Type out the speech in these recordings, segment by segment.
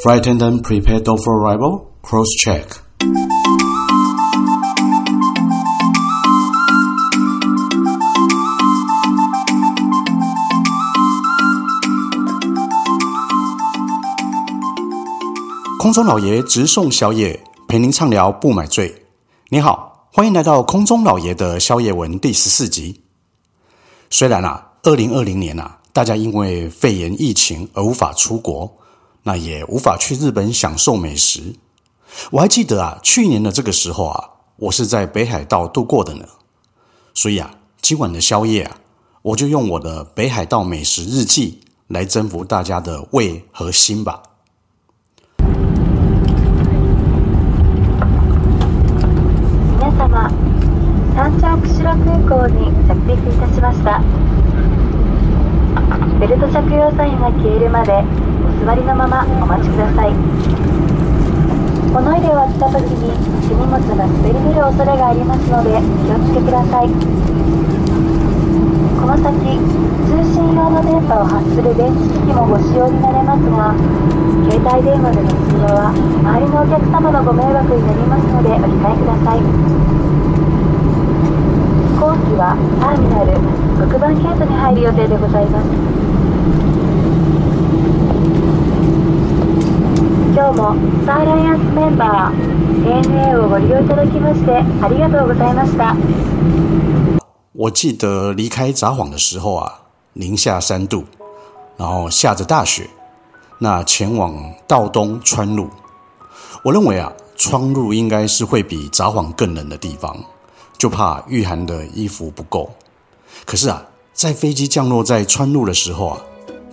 Flight attendant, prepare door for arrival. Cross check. 空中老爷直送宵夜，陪您畅聊不买醉。你好，欢迎来到空中老爷的宵夜文第十四集。虽然啊，二零二零年啊，大家因为肺炎疫情而无法出国，那也无法去日本享受美食。我还记得啊，去年的这个时候啊，我是在北海道度过的呢。所以啊，今晚的宵夜啊，我就用我的北海道美食日记来征服大家的胃和心吧。釧路空港に着陆いたしましたベルト着用サインが消えるまでお 座りのままお待ちください。物入れを开けた时に手荷物が滑り出る恐れがありますので気をつけください。この先通信用の电波を発する电子机器もご使用になれますが携帯电话での通话は周りのお客様のご迷惑になりますのでお控えください。后机はターミナル6番ゲートに入る予定でございます。今日もスターアライアンスメンバー ANA をご利用いただきましてありがとうございました我记得离开札幌的时候啊，零下三度，然后下着大雪。那前往道东川路，我认为啊，川路应该是会比札幌更冷的地方。就怕御寒的衣服不够，可是啊，在飞机降落在川路的时候啊，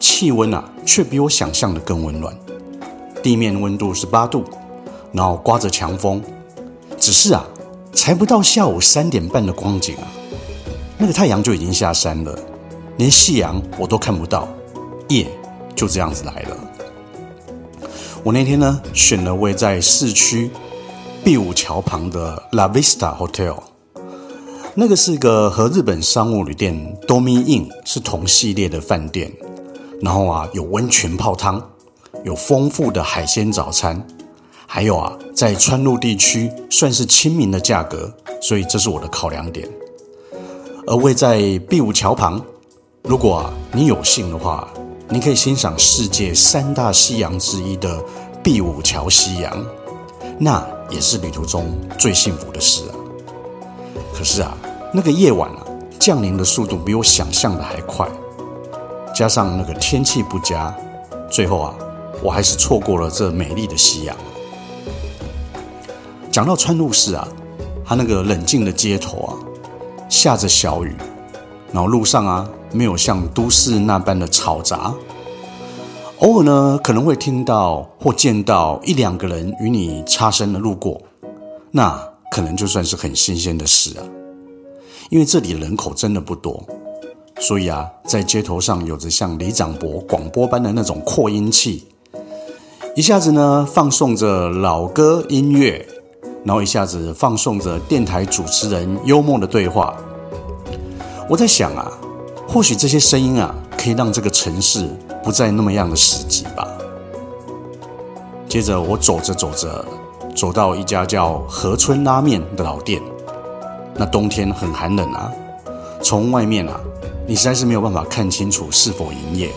气温啊却比我想象的更温暖， 地面温度是八度，然后刮着强风，只是啊，才不到下午三点半的光景啊，那个太阳就已经下山了，连夕阳我都看不到，夜就这样子来了。我那天呢，选了位在市区碧舞桥旁的 La Vista Hotel。那个是个和日本商务旅店 Domi Inn 是同系列的饭店，然后啊有温泉泡汤，有丰富的海鲜早餐，还有啊在川路地区算是亲民的价格，所以这是我的考量点。而位在碧舞桥旁，如果啊你有幸的话，你可以欣赏世界三大夕阳之一的碧舞桥夕阳，那也是旅途中最幸福的事啊。可是啊。那个夜晚啊，降临的速度比我想象的还快，加上那个天气不佳，最后啊，我还是错过了这美丽的夕阳。讲到川路市啊，它那个冷静的街头啊，下着小雨，然后路上啊，没有像都市那般的嘈杂，偶尔呢，可能会听到或见到一两个人与你擦身的路过，那可能就算是很新鲜的事啊。因为这里人口真的不多，所以啊，在街头上有着像李长伯广播般的那种扩音器，一下子呢放送着老歌音乐，然后一下子放送着电台主持人幽默的对话。我在想啊，或许这些声音啊，可以让这个城市不再那么样的死寂吧。接着我走着走着，走到一家叫河村拉面的老店。那冬天很寒冷啊，从外面啊，你实在是没有办法看清楚是否营业，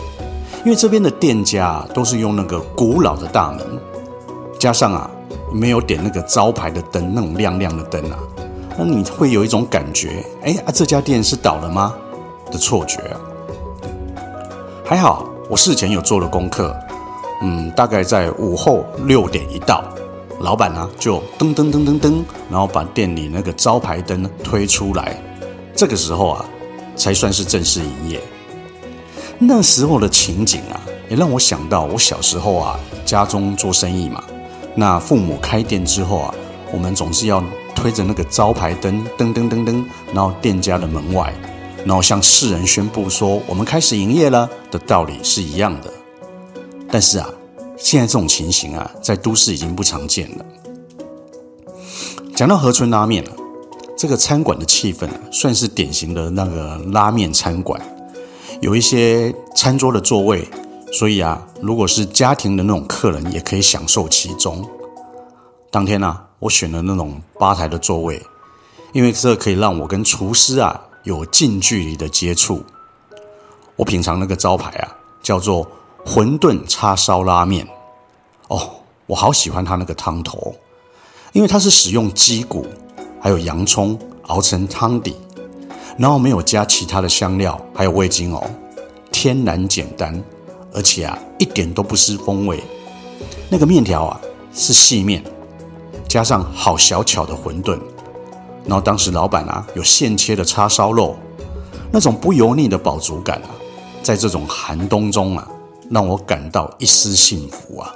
因为这边的店家都是用那个古老的大门，加上啊，没有点那个招牌的灯，那种亮亮的灯啊，那你会有一种感觉，哎啊，这家店是倒了吗的错觉啊。还好我事前有做了功课，嗯，大概在午后六点一到。老板呢，就噔噔噔噔噔，然后把店里那个招牌灯推出来。这个时候啊，才算是正式营业。那时候的情景啊，也让我想到我小时候啊，家中做生意嘛。那父母开店之后啊，我们总是要推着那个招牌灯，噔噔噔噔，然后店家的门外，然后向世人宣布说我们开始营业了的道理是一样的。但是啊。现在这种情形啊，在都市已经不常见了。讲到河村拉面了，这个餐馆的气氛，算是典型的那个拉面餐馆，有一些餐桌的座位所以啊，如果是家庭的那种客人，也可以享受其中。当天呢、啊，我选了那种吧台的座位，因为这可以让我跟厨师啊有近距离的接触。我品尝那个招牌啊，叫做馄饨叉烧拉面。哦，我好喜欢它那个汤头，因为它是使用鸡骨还有洋葱熬成汤底，然后没有加其他的香料还有味精哦，天然简单。而且啊，一点都不失风味。那个面条啊，是细面，加上好小巧的馄饨。然后当时老板啊，有现切的叉烧肉，那种不油腻的饱足感啊，在这种寒冬中啊，让我感到一丝幸福啊。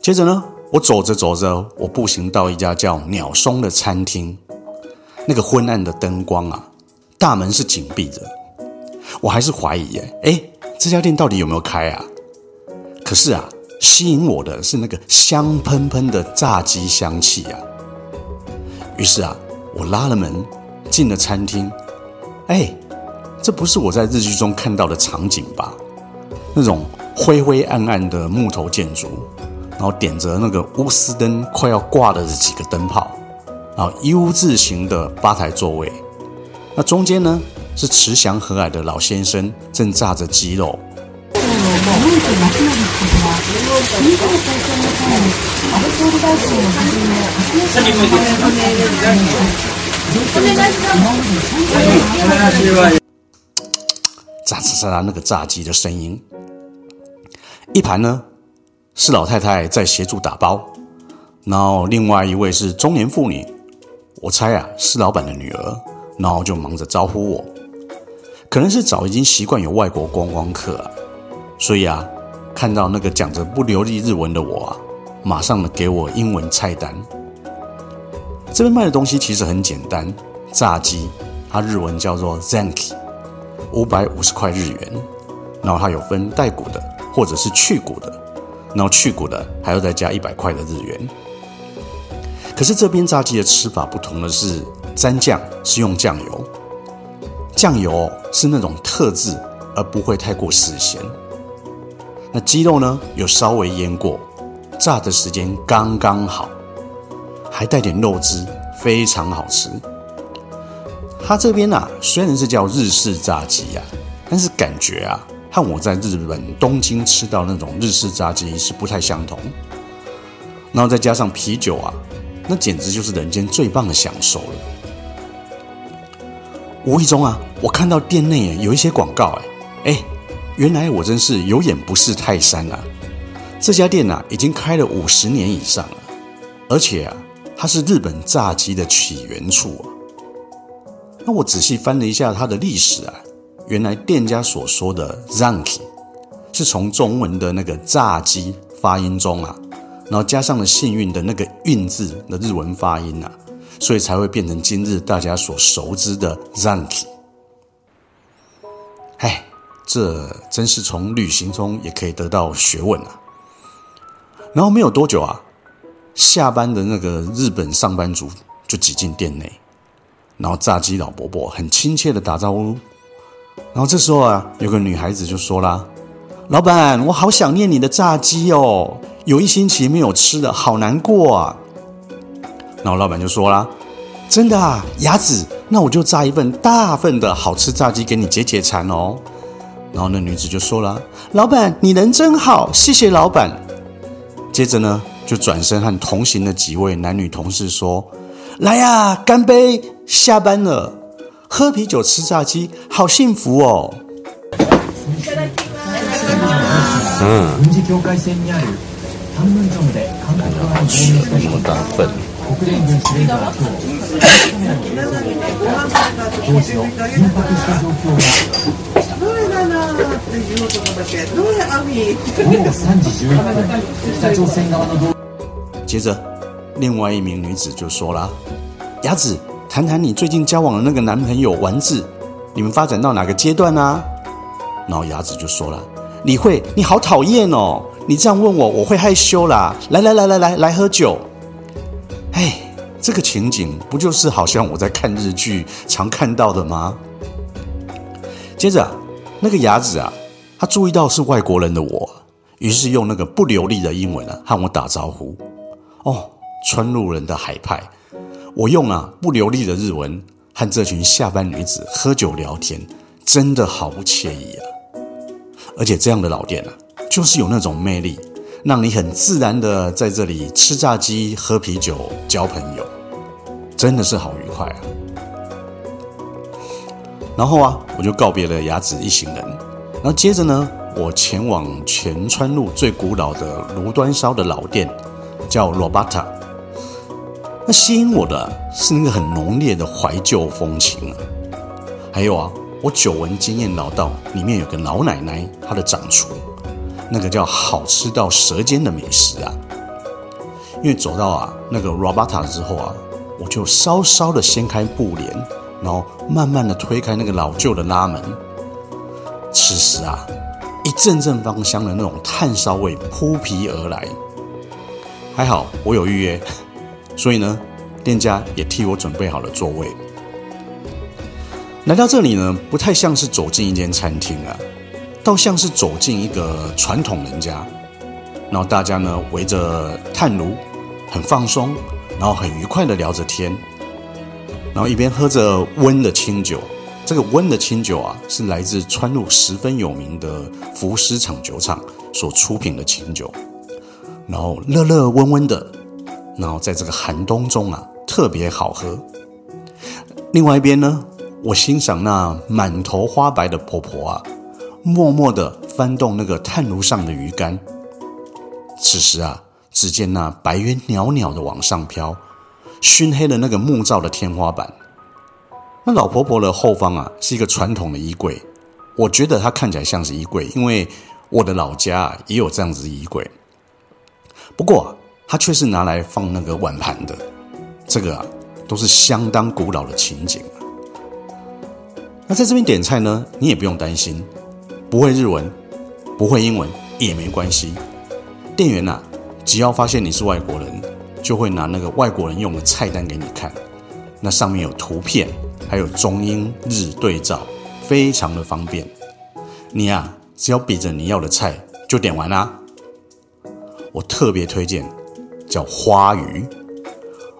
接着呢，我走着走着，我步行到一家叫鸟松的餐厅。那个昏暗的灯光啊，大门是紧闭着。我还是怀疑耶，哎，这家店到底有没有开啊？可是啊，吸引我的是那个香喷喷的炸鸡香气啊。于是啊，我拉了门进了餐厅。哎，这不是我在日剧中看到的场景吧？那种灰灰暗暗的木头建筑，然后点着那个钨丝灯，快要挂了的几个灯泡，然后 U 字形的吧台座位。那中间呢？是慈祥和蔼的老先生正炸着鸡肉。炸炸炸那个炸鸡的声音。一盘呢是老太太在协助打包，然后另外一位是中年妇女，我猜啊是老板的女儿，然后就忙着招呼我。可能是早已经习惯有外国观光客啊，所以啊，看到那个讲着不流利日文的我啊，马上呢给我英文菜单。这边卖的东西其实很简单，炸鸡，它日文叫做 Zanki，五百五十块日元。然后它有分带骨的或者是去骨的，然后去骨的还要再加一百块的日元。可是这边炸鸡的吃法不同的是，沾酱是用酱油。酱油是那种特制，而不会太过死咸。那鸡肉呢，有稍微腌过，炸的时间刚刚好，还带点肉汁，非常好吃。它这边啊，虽然是叫日式炸鸡啊，但是感觉啊，和我在日本东京吃到那种日式炸鸡是不太相同。然后再加上啤酒啊，那简直就是人间最棒的享受了。无意中啊，我看到店内有一些广告，哎，哎，原来我真是有眼不识泰山啊！这家店啊，已经开了五十年以上了，而且啊，它是日本炸鸡的起源处啊。那我仔细翻了一下它的历史啊，原来店家所说的 “Zanki” 是从中文的那个炸鸡发音中啊，然后加上了幸运的那个运字的日文发音啊。所以才会变成今日大家所熟知的 Zanki。哎，这真是从旅行中也可以得到学问啊。然后没有多久啊，下班的那个日本上班族就挤进店内，然后炸鸡老伯伯很亲切的打招呼。然后这时候啊，有个女孩子就说啦：“老板，我好想念你的炸鸡哦，有一星期没有吃了，好难过啊。”然后老板就说啦：“真的啊，雅子，那我就炸一份大份的好吃炸鸡给你解解馋哦。”然后那女子就说了：“老板，你人真好，谢谢老板。”接着呢，就转身和同行的几位男女同事说：“来呀，干杯！下班了，喝啤酒吃炸鸡，好幸福哦。”嗯，么大份。接着，另外一名女子就说了：“雅子，谈谈你最近交往的那个男朋友丸子，你们发展到哪个阶段呢？”然后雅子就说了：“李慧，你好讨厌哦！你这样问我，我会害羞啦。来来来来来，来喝酒。”哎，这个情景不就是好像我在看日剧常看到的吗？接着，那个牙子啊，他注意到是外国人的我，于是用那个不流利的英文啊和我打招呼。哦，川路人的海派，我用啊不流利的日文和这群下班女子喝酒聊天，真的好不惬意啊！而且这样的老店啊，就是有那种魅力，让你很自然的在这里吃炸鸡、喝啤酒、交朋友，真的是好愉快啊！然后啊，我就告别了雅子一行人，然后接着呢，我前往全川路最古老的炉端烧的老店，叫 Robata。那吸引我的是那个很浓烈的怀旧风情啊，还有啊，我久闻经验老道，里面有个老奶奶，她的掌厨，那个叫好吃到舌尖的美食啊。因为走到啊那个 Robata 之后啊，我就稍稍的掀开布帘。然后慢慢的推开那个老旧的拉门，此时啊，一阵阵芳香的那种炭烧味扑鼻而来。还好我有预约，所以呢，店家也替我准备好了座位。来到这里呢，不太像是走进一间餐厅啊，倒像是走进一个传统人家。然后大家呢围着炭炉，很放松，然后很愉快的聊着天。然后一边喝着温的清酒，这个温的清酒啊，是来自川路十分有名的福狮厂酒厂所出品的清酒。然后热热温温的，然后在这个寒冬中啊，特别好喝。另外一边呢，我欣赏那满头花白的婆婆啊，默默地翻动那个炭炉上的鱼竿。此时啊，只见那白烟袅袅的往上飘。熏黑了那个木造的天花板，那老婆婆的后方啊是一个传统的衣柜，我觉得它看起来像是衣柜，因为我的老家也有这样子的衣柜，不过它却是拿来放那个碗盘的，这个啊都是相当古老的情景。那在这边点菜呢，你也不用担心，不会日文，不会英文也没关系，店员呐只要发现你是外国人。就会拿那个外国人用的菜单给你看，那上面有图片，还有中英日对照，非常的方便。你呀、啊，只要比着你要的菜就点完啦。我特别推荐叫花鱼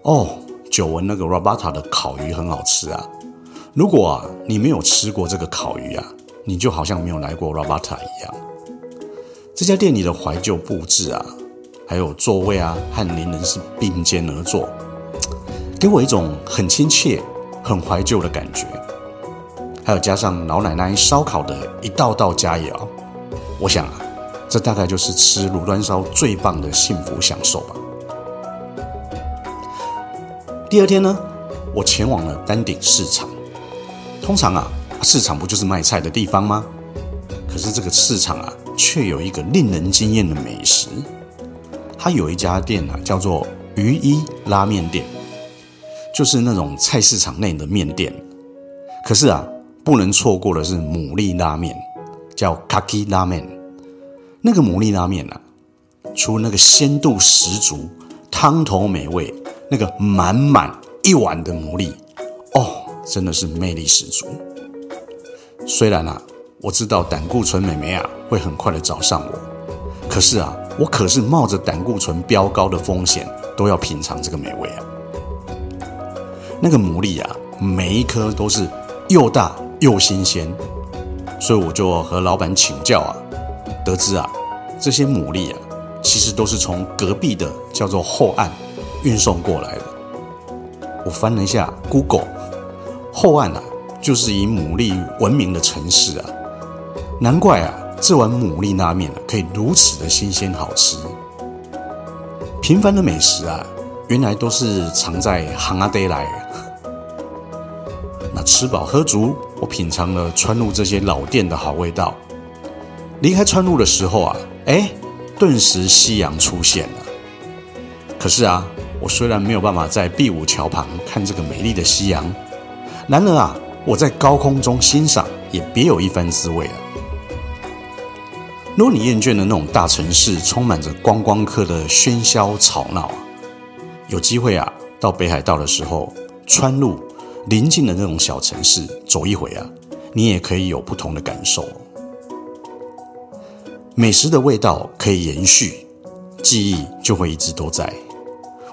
哦，久闻那个 Robata 的烤鱼很好吃啊。如果啊你没有吃过这个烤鱼啊，你就好像没有来过 RABATA 一样。这家店里的怀旧布置啊。还有座位啊，和邻人是并肩而坐，给我一种很亲切、很怀旧的感觉。还有加上老奶奶烧烤的一道道佳肴，我想啊，这大概就是吃炉端烧最棒的幸福享受吧。第二天呢，我前往了丹顶市场。通常啊，市场不就是卖菜的地方吗？可是这个市场啊，却有一个令人惊艳的美食。它有一家店啊，叫做鱼一拉面店，就是那种菜市场内的面店。可是啊，不能错过的是牡蛎拉面，叫 Kaki 拉面。那个牡蛎拉面啊，除了那个鲜度十足、汤头美味，那个满满一碗的牡蛎，哦，真的是魅力十足。虽然啊，我知道胆固醇美眉啊会很快的找上我，可是啊。我可是冒着胆固醇飙高的风险，都要品尝这个美味啊！那个牡蛎啊，每一颗都是又大又新鲜，所以我就和老板请教啊，得知啊，这些牡蛎啊，其实都是从隔壁的叫做后岸运送过来的。我翻了一下 Google，后岸啊，就是以牡蛎闻名的城市啊，难怪啊。这碗牡蛎拉面可以如此的新鲜好吃。平凡的美食啊，原来都是藏在行仔底来。那吃饱喝足，我品尝了川路这些老店的好味道。离开川路的时候啊，哎，顿时夕阳出现了。可是啊，我虽然没有办法在碧武桥旁看这个美丽的夕阳，然而啊，我在高空中欣赏也别有一番滋味啊。如果你厌倦了那种大城市充满着观光客的喧嚣吵闹，有机会啊，到北海道的时候，川路临近的那种小城市走一回啊，你也可以有不同的感受。美食的味道可以延续，记忆就会一直都在。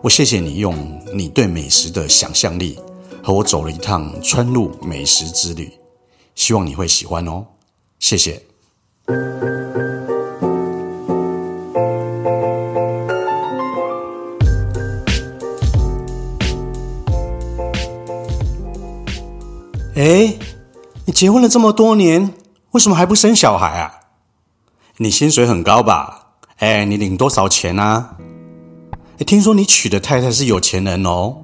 我谢谢你用你对美食的想象力和我走了一趟川路美食之旅，希望你会喜欢哦，谢谢。哎，你结婚了这么多年，为什么还不生小孩啊？你薪水很高吧？哎，你领多少钱啊？哎，听说你娶的太太是有钱人哦。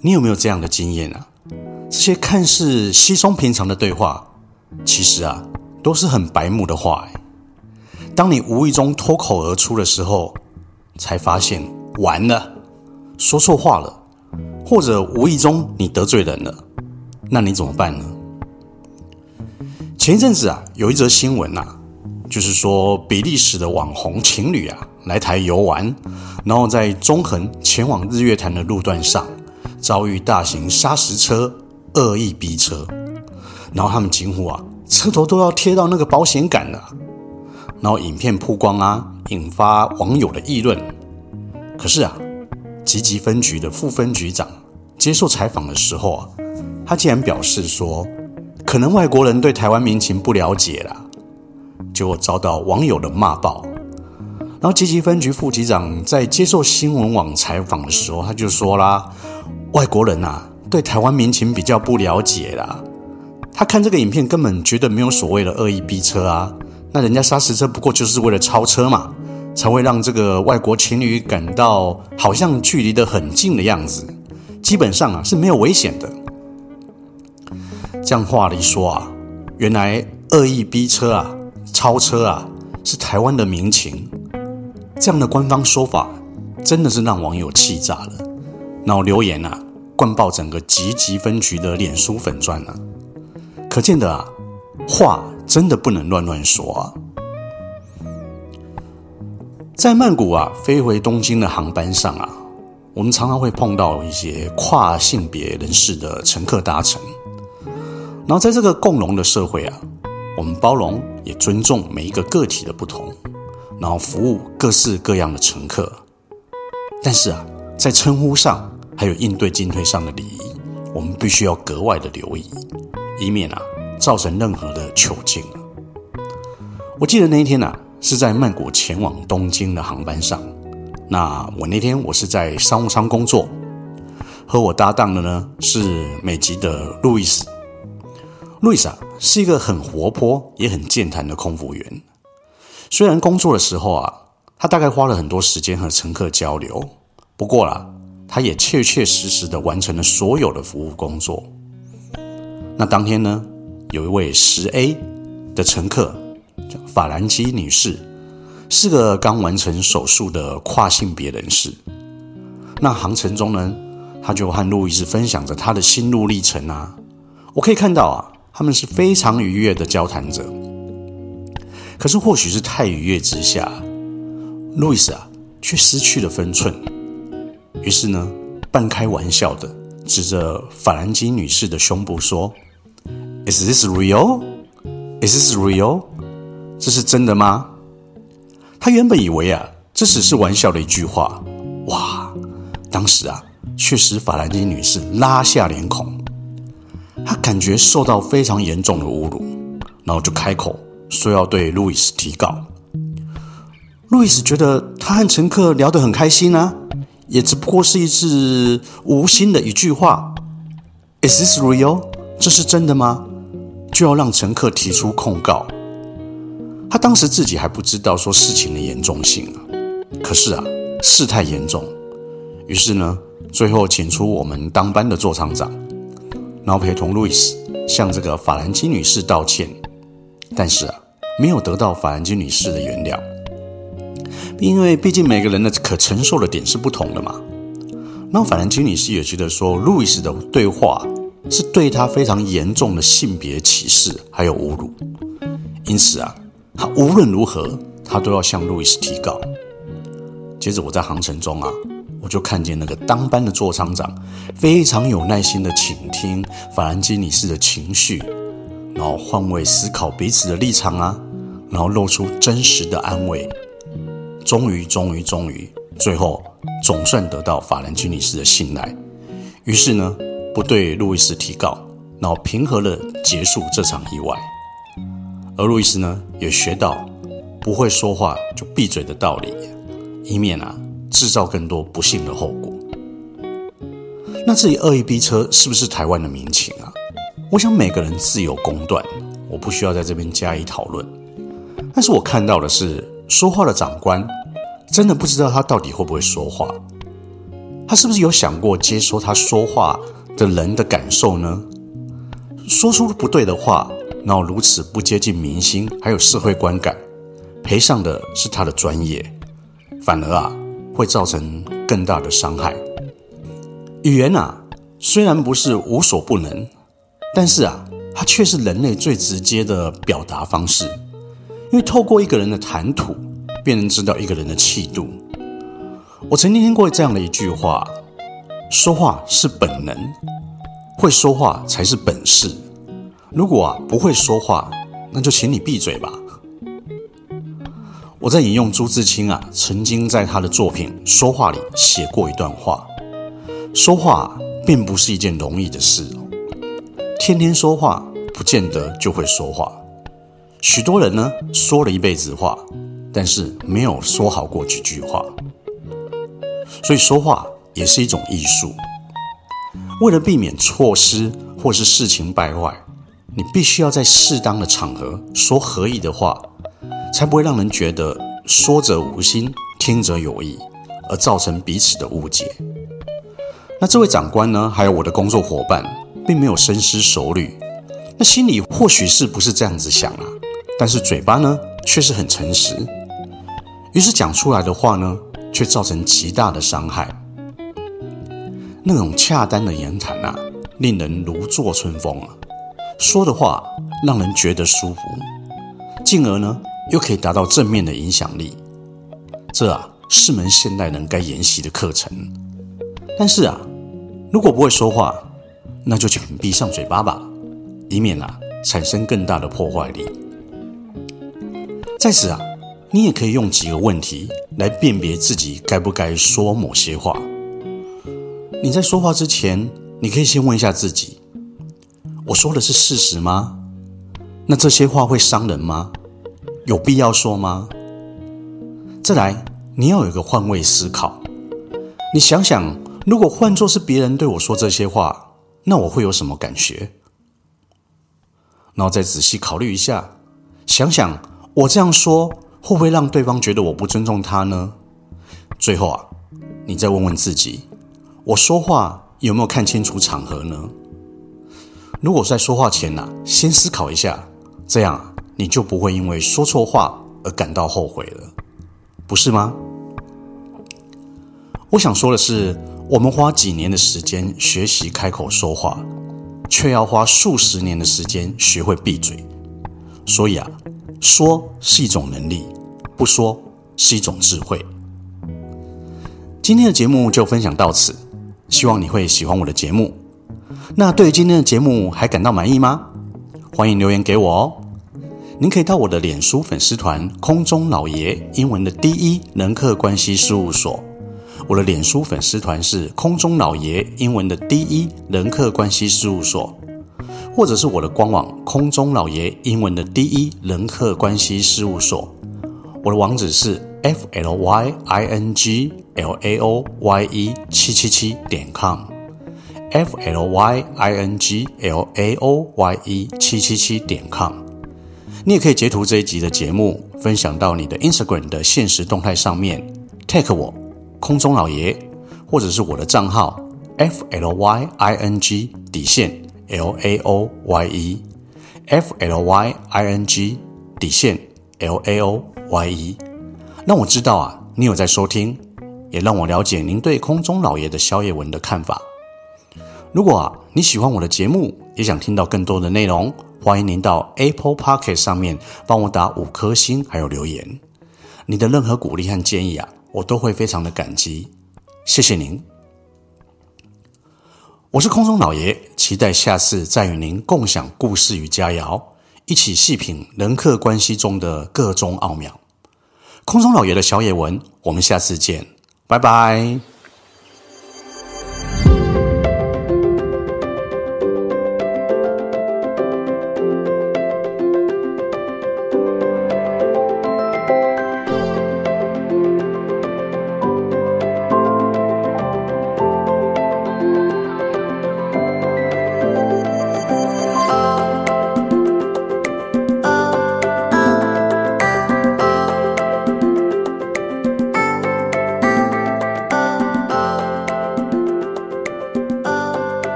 你有没有这样的经验啊？这些看似稀松平常的对话，其实啊，都是很白目的话。当你无意中脱口而出的时候，才发现完了，说错话了，或者无意中你得罪人了，那你怎么办呢？前一阵子啊，有一则新闻呐、啊。就是说，比利时的网红情侣啊，来台游玩，然后在中横前往日月潭的路段上，遭遇大型砂石车恶意逼车，然后他们惊呼啊，车头都要贴到那个保险杆了。然后影片曝光啊，引发网友的议论。可是啊，集集分局的副分局长接受采访的时候啊，他竟然表示说，可能外国人对台湾民情不了解啦。就遭到网友的骂爆，然后集集分局副局长在接受新闻网采访的时候，他就说啦：“外国人啊，对台湾民情比较不了解啦。他看这个影片根本觉得没有所谓的恶意逼车啊，那人家砂石车不过就是为了超车嘛，才会让这个外国情侣感到好像距离得很近的样子，基本上啊是没有危险的。这样话一说啊，原来恶意逼车啊。”超车啊，是台湾的民情，这样的官方说法真的是让网友气炸了，然后留言啊，灌爆整个吉吉分局的脸书粉钻啊，可见的啊，话真的不能乱乱说啊。在曼谷啊飞回东京的航班上啊，我们常常会碰到一些跨性别人士的乘客搭乘，然后在这个共融的社会啊。我们包容也尊重每一个个体的不同，然后服务各式各样的乘客。但是啊，在称呼上还有应对进退上的礼仪，我们必须要格外的留意，以免啊造成任何的糗境。我记得那一天啊，是在曼谷前往东京的航班上。那我那天我是在商务舱工作，和我搭档的呢是美籍的路易斯。路易斯啊，是一个很活泼也很健谈的空服员。虽然工作的时候啊，他大概花了很多时间和乘客交流，不过啦，他也确确实实的完成了所有的服务工作。那当天呢，有一位十 A 的乘客叫法兰基女士，是个刚完成手术的跨性别人士。那航程中呢，他就和路易斯分享着他的心路历程啊，我可以看到啊。他们是非常愉悦的交谈者，可是或许是太愉悦之下，路易斯啊却失去了分寸。于是呢，半开玩笑的指着法兰基女士的胸部说：“Is this real? Is this real? 这是真的吗？”他原本以为啊，这只是玩笑的一句话，哇！当时啊，确实法兰基女士拉下脸孔。她感觉受到非常严重的侮辱，然后就开口说要对路易斯提告。路易斯觉得他和乘客聊得很开心啊，也只不过是一次无心的一句话。Is this real？这是真的吗？就要让乘客提出控告。他当时自己还不知道说事情的严重性啊，可是啊，事态严重，于是呢，最后请出我们当班的座舱长。然后陪同路易斯向这个法兰基女士道歉，但是啊，没有得到法兰基女士的原谅，因为毕竟每个人的可承受的点是不同的嘛。那法兰基女士也觉得说，路易斯的对话是对他非常严重的性别歧视还有侮辱，因此啊，他无论如何，他都要向路易斯提告。接着我在航程中啊。我就看见那个当班的座舱长非常有耐心的倾听法兰基女士的情绪，然后换位思考彼此的立场啊，然后露出真实的安慰。终于，终于，终于，最后总算得到法兰基女士的信赖。于是呢，不对路易斯提告，然后平和地结束这场意外。而路易斯呢，也学到不会说话就闭嘴的道理，以免啊制造更多不幸的后果。那至于恶意逼车是不是台湾的民情啊？我想每个人自有公断，我不需要在这边加以讨论。但是我看到的是，说话的长官真的不知道他到底会不会说话。他是不是有想过接收他说话的人的感受呢？说出不对的话，然后如此不接近民心，还有社会观感，赔上的是他的专业，反而啊会造成更大的伤害。语言啊，虽然不是无所不能，但是啊，它却是人类最直接的表达方式。因为透过一个人的谈吐，便能知道一个人的气度。我曾经听过这样的一句话：说话是本能，会说话才是本事。如果啊不会说话，那就请你闭嘴吧。我在引用朱自清啊曾经在他的作品《说话》里写过一段话。说话并不是一件容易的事，天天说话不见得就会说话。许多人呢说了一辈子话，但是没有说好过几句话。所以说话也是一种艺术。为了避免错失或是事情败坏，你必须要在适当的场合说合意的话，才不会让人觉得说者无心，听者有意，而造成彼此的误解。那这位长官呢，还有我的工作伙伴，并没有深思熟虑，那心里或许是不是这样子想啊？但是嘴巴呢，却是很诚实，于是讲出来的话呢，却造成极大的伤害。那种恰当的言谈啊，令人如坐春风啊，说的话让人觉得舒服，进而呢，又可以达到正面的影响力。这啊，是门现代人该研习的课程。但是啊，如果不会说话，那就请闭上嘴巴吧，以免啊产生更大的破坏力。在此啊，你也可以用几个问题来辨别自己该不该说某些话。你在说话之前，你可以先问一下自己：我说的是事实吗？那这些话会伤人吗？有必要说吗？再来，你要有一个换位思考，你想想。如果换作是别人对我说这些话，那我会有什么感觉？然后再仔细考虑一下，想想我这样说会不会让对方觉得我不尊重他呢？最后啊，你再问问自己，我说话有没有看清楚场合呢？如果在说话前呢，先思考一下，这样你就不会因为说错话而感到后悔了，不是吗？我想说的是。我们花几年的时间学习开口说话，却要花数十年的时间学会闭嘴。所以啊，说是一种能力，不说是一种智慧。今天的节目就分享到此，希望你会喜欢我的节目。那对于今天的节目还感到满意吗？欢迎留言给我哦。您可以到我的脸书粉丝团“空中老爷”英文的第一人客关系事务所。我的脸书粉丝团是空中老爷英文的第一人客关系事务所，或者是我的官网空中老爷英文的第一人客关系事务所。我的网址是 f l y i n g l a o y e 七七七点 com，f l y i n g l a o y e 七七七点 com。你也可以截图这一集的节目，分享到你的 Instagram 的限时动态上面，tag 我。空中老爷，或者是我的账号 f l y i n g 底线 l a o y e f l y i n g 底线 l a o y e，让我知道啊，你有在收听，也让我了解您对空中老爷的宵夜文的看法。如果啊你喜欢我的节目，也想听到更多的内容，欢迎您到 Apple Podcast 上面帮我打五颗星，还有留言。你的任何鼓励和建议啊。我都会非常的感激，谢谢您。我是空中老爷，期待下次再与您共享故事与佳肴。一起细品人客关系中的各中奥妙。空中老爷的小野文，我们下次见，拜拜。